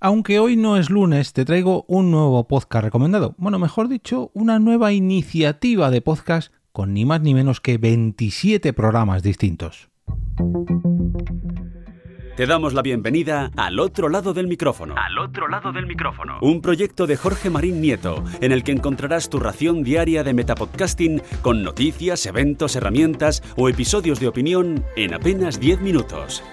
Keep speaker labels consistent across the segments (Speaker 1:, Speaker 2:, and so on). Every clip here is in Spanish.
Speaker 1: Aunque hoy no es lunes, te traigo un nuevo podcast recomendado. Bueno, mejor dicho, una nueva iniciativa de podcast con ni más ni menos que 27 programas distintos.
Speaker 2: Te damos la bienvenida al otro lado del micrófono.
Speaker 3: Al otro lado del micrófono.
Speaker 2: Un proyecto de Jorge Marín Nieto, en el que encontrarás tu ración diaria de metapodcasting con noticias, eventos, herramientas o episodios de opinión en apenas 10 minutos.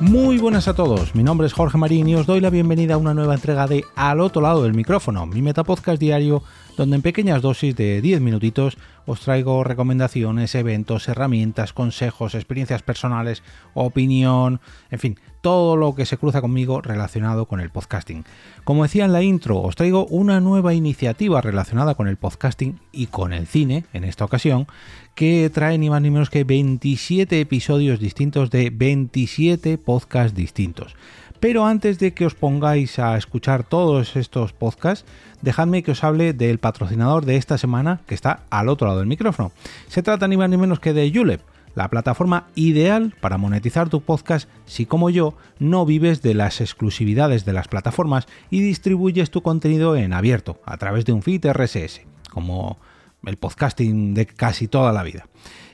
Speaker 1: Muy buenas a todos, mi nombre es Jorge Marín y os doy la bienvenida a una nueva entrega de Al otro lado del micrófono, mi metapodcast diario donde en pequeñas dosis de 10 minutitos os traigo recomendaciones, eventos, herramientas, consejos, experiencias personales, opinión, en fin, todo lo que se cruza conmigo relacionado con el podcasting. Como decía en la intro, os traigo una nueva iniciativa relacionada con el podcasting y con el cine, en esta ocasión, que trae ni más ni menos que 27 episodios distintos de 27 podcasts distintos. Pero antes de que os pongáis a escuchar todos estos podcasts, dejadme que os hable del patrocinador de esta semana que está al otro lado del micrófono. Se trata ni más ni menos que de Julep, la plataforma ideal para monetizar tu podcast si como yo no vives de las exclusividades de las plataformas y distribuyes tu contenido en abierto a través de un feed RSS, como el podcasting de casi toda la vida.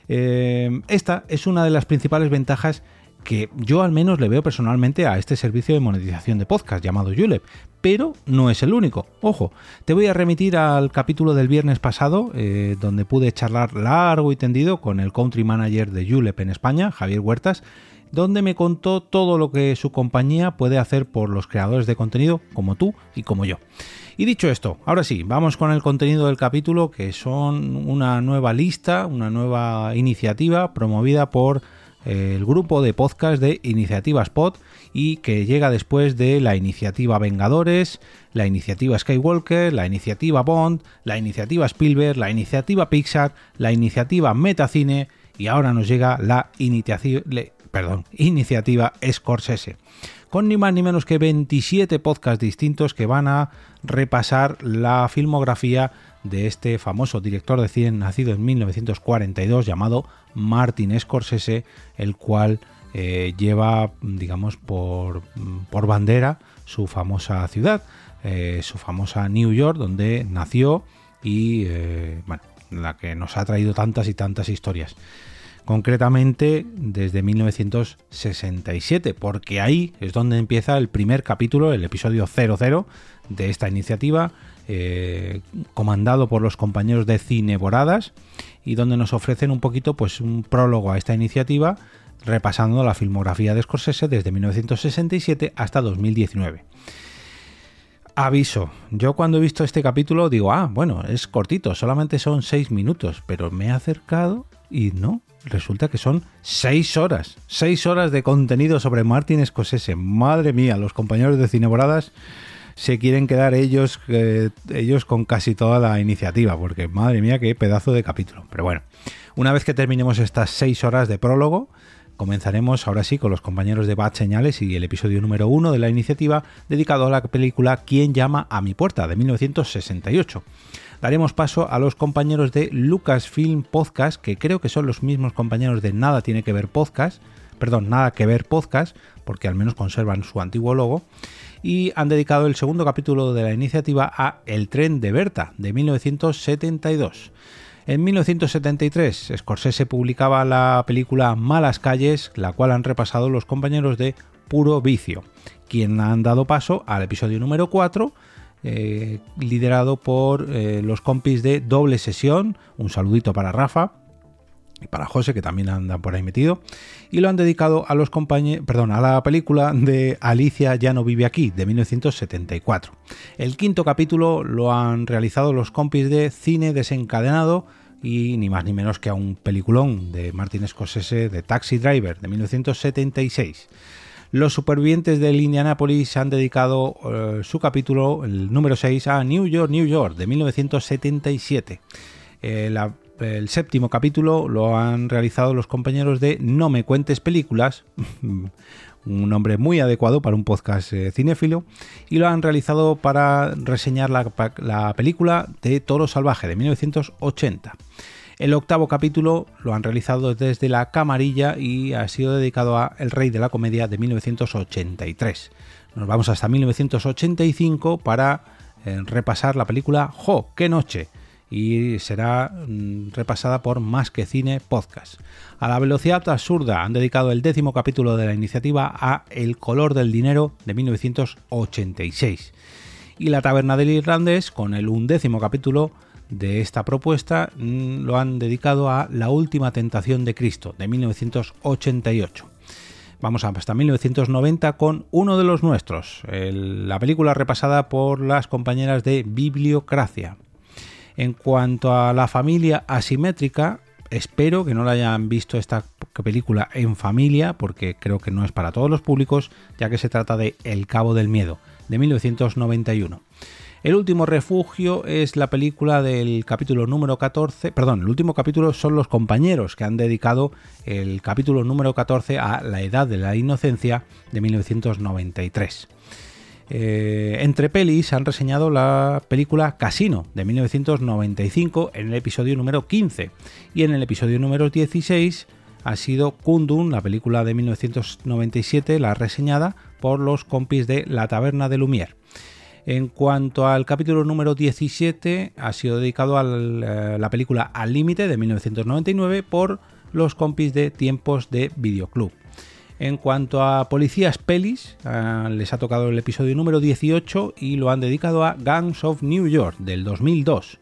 Speaker 1: Eh, esta es una de las principales ventajas que yo al menos le veo personalmente a este servicio de monetización de podcast llamado Julep, pero no es el único. Ojo, te voy a remitir al capítulo del viernes pasado, eh, donde pude charlar largo y tendido con el country manager de Julep en España, Javier Huertas, donde me contó todo lo que su compañía puede hacer por los creadores de contenido como tú y como yo. Y dicho esto, ahora sí, vamos con el contenido del capítulo, que son una nueva lista, una nueva iniciativa promovida por el grupo de podcast de Iniciativas Pod y que llega después de la iniciativa Vengadores, la iniciativa Skywalker, la iniciativa Bond, la iniciativa Spielberg, la iniciativa Pixar, la iniciativa Metacine y ahora nos llega la iniciativa, perdón, iniciativa Scorsese con ni más ni menos que 27 podcasts distintos que van a repasar la filmografía de este famoso director de cine nacido en 1942 llamado Martin Scorsese, el cual eh, lleva, digamos, por, por, bandera su famosa ciudad, eh, su famosa New York, donde nació y, eh, la que nos ha traído tantas y tantas historias. Concretamente desde 1967, porque ahí es donde empieza el primer capítulo, el episodio 00 de esta iniciativa, eh, comandado por los compañeros de Cine Boradas y donde nos ofrecen un poquito pues un prólogo a esta iniciativa repasando la filmografía de Scorsese desde 1967 hasta 2019. Aviso, yo cuando he visto este capítulo digo, ah, bueno, es cortito, solamente son 6 minutos, pero me he acercado y no, resulta que son 6 horas, 6 horas de contenido sobre Martin Scorsese. Madre mía, los compañeros de Cine Boradas se quieren quedar ellos, eh, ellos con casi toda la iniciativa, porque madre mía, qué pedazo de capítulo. Pero bueno, una vez que terminemos estas seis horas de prólogo, comenzaremos ahora sí con los compañeros de Bad Señales y el episodio número uno de la iniciativa dedicado a la película ¿Quién llama a mi puerta? de 1968 daremos paso a los compañeros de Lucasfilm Podcast, que creo que son los mismos compañeros de Nada tiene que ver podcast, perdón, Nada que ver podcast, porque al menos conservan su antiguo logo, y han dedicado el segundo capítulo de la iniciativa a El tren de Berta, de 1972. En 1973, Scorsese publicaba la película Malas Calles, la cual han repasado los compañeros de Puro Vicio, quien han dado paso al episodio número 4, eh, liderado por eh, los compis de Doble Sesión. Un saludito para Rafa, y para José, que también anda por ahí metido, y lo han dedicado a los compañeros, perdón, a la película de Alicia ya no vive aquí, de 1974. El quinto capítulo lo han realizado los compis de Cine Desencadenado y ni más ni menos que a un peliculón de Martin Scorsese de Taxi Driver, de 1976. Los supervivientes del Indianapolis han dedicado eh, su capítulo, el número 6, a New York, New York, de 1977. Eh, el séptimo capítulo lo han realizado los compañeros de No me cuentes películas, un nombre muy adecuado para un podcast eh, cinéfilo, y lo han realizado para reseñar la, película de Toro Salvaje de 1980. El octavo capítulo lo han realizado desde la camarilla y ha sido dedicado a El Rey de la Comedia de 1983. Nos vamos hasta 1985 para eh, repasar la película Jo, qué noche, y será mm, repasada por Más que Cine Podcast. A la velocidad absurda han dedicado el décimo capítulo de la iniciativa a El color del dinero de 1986. Y la taberna del irlandés, con el undécimo capítulo de esta propuesta, mm, lo han dedicado a La última tentación de Cristo de 1988. Vamos hasta 1990 con uno de los nuestros, la película repasada por las compañeras de Bibliocracia. En cuanto a la familia asimétrica, espero que no la hayan visto esta película en familia, porque creo que no es para todos los públicos, ya que se trata de El Cabo del Miedo, de 1991. El último refugio es la película del capítulo número 14, perdón, el último capítulo son los compañeros que han dedicado el capítulo número 14 a La Edad de la Inocencia de 1993. Eh, entre pelis han reseñado la película Casino de 1995 en el episodio número 15 y en el episodio número 16 ha sido Kundun, la película de 1997, la reseñada por los compis de La Taberna de Lumière. En cuanto al capítulo número 17, ha sido dedicado a eh, la película Al Límite de 1999 por los compis de Tiempos de Videoclub. En cuanto a Policías Pelis, ah, les ha tocado el episodio número 18 y lo han dedicado a Gangs of New York del 2002.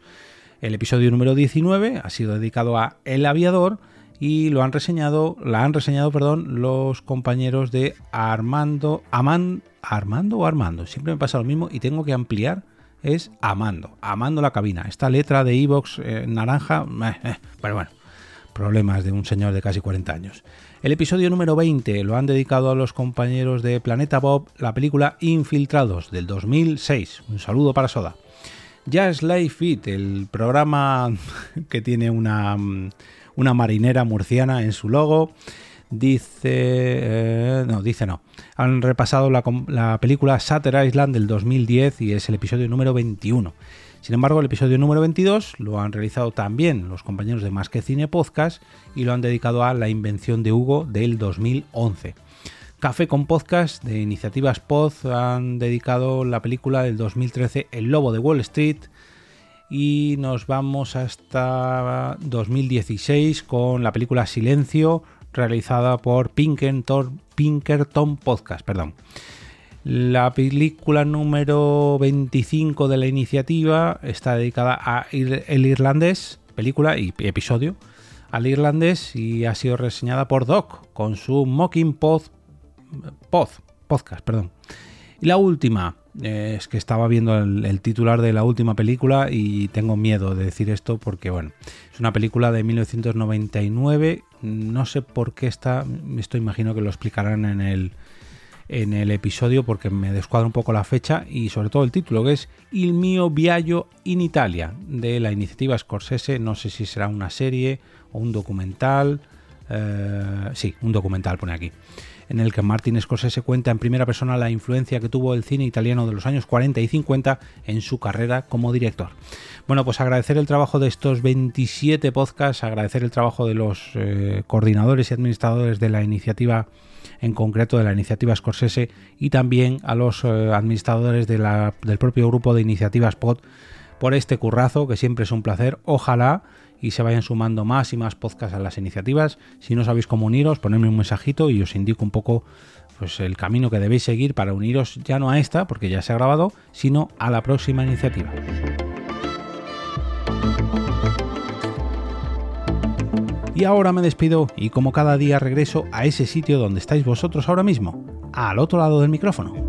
Speaker 1: El episodio número 19 ha sido dedicado a El Aviador y lo han reseñado, la han reseñado, perdón, los compañeros de Armando, Armando o Armando, siempre me pasa lo mismo y tengo que ampliar es Amando, Amando la cabina. Esta letra de Evox eh, naranja, pero bueno, problemas de un señor de casi 40 años. El episodio número 20 lo han dedicado a los compañeros de Planeta Bob, la película Infiltrados del 2006. Un saludo para Soda. Jazz Life Fit, el programa que tiene una, una marinera murciana en su logo. Dice. Eh, no, dice no. Han repasado la, la película Sutter Island del 2010 y es el episodio número 21. Sin embargo, el episodio número 22 lo han realizado también los compañeros de Más que Cine Podcast y lo han dedicado a La invención de Hugo del 2011. Café con Podcast de Iniciativas Pod han dedicado la película del 2013 El Lobo de Wall Street y nos vamos hasta 2016 con la película Silencio realizada por Pinkerton, Pinkerton Podcast. Perdón. La película número 25 de la iniciativa está dedicada a El Irlandés, película y episodio, al irlandés y ha sido reseñada por Doc con su Mocking Pod, pod podcast. Perdón. Y la última, eh, es que estaba viendo el, titular de la última película y tengo miedo de decir esto porque, bueno, es una película de 1999. No sé por qué está, esto imagino que lo explicarán en el, en el episodio porque me descuadra un poco la fecha y sobre todo el título que es Il mio viaggio in Italia de la iniciativa Scorsese, no sé si será una serie o un documental, eh, sí, un documental pone aquí, en el que Martin Scorsese cuenta en primera persona la influencia que tuvo el cine italiano de los años 40 y 50 en su carrera como director. Bueno, pues agradecer el trabajo de estos 27 podcasts, agradecer el trabajo de los eh, coordinadores y administradores de la iniciativa en concreto de la iniciativa Scorsese y también a los eh, administradores del propio grupo de iniciativas POD por este currazo que siempre es un placer. Ojalá y se vayan sumando más y más podcasts a las iniciativas. Si no sabéis cómo uniros, ponedme un mensajito y os indico un poco pues, el camino que debéis seguir para uniros ya no a esta, porque ya se ha grabado, sino a la próxima iniciativa. Y ahora me despido y como cada día regreso a ese sitio donde estáis vosotros ahora mismo, al otro lado del micrófono.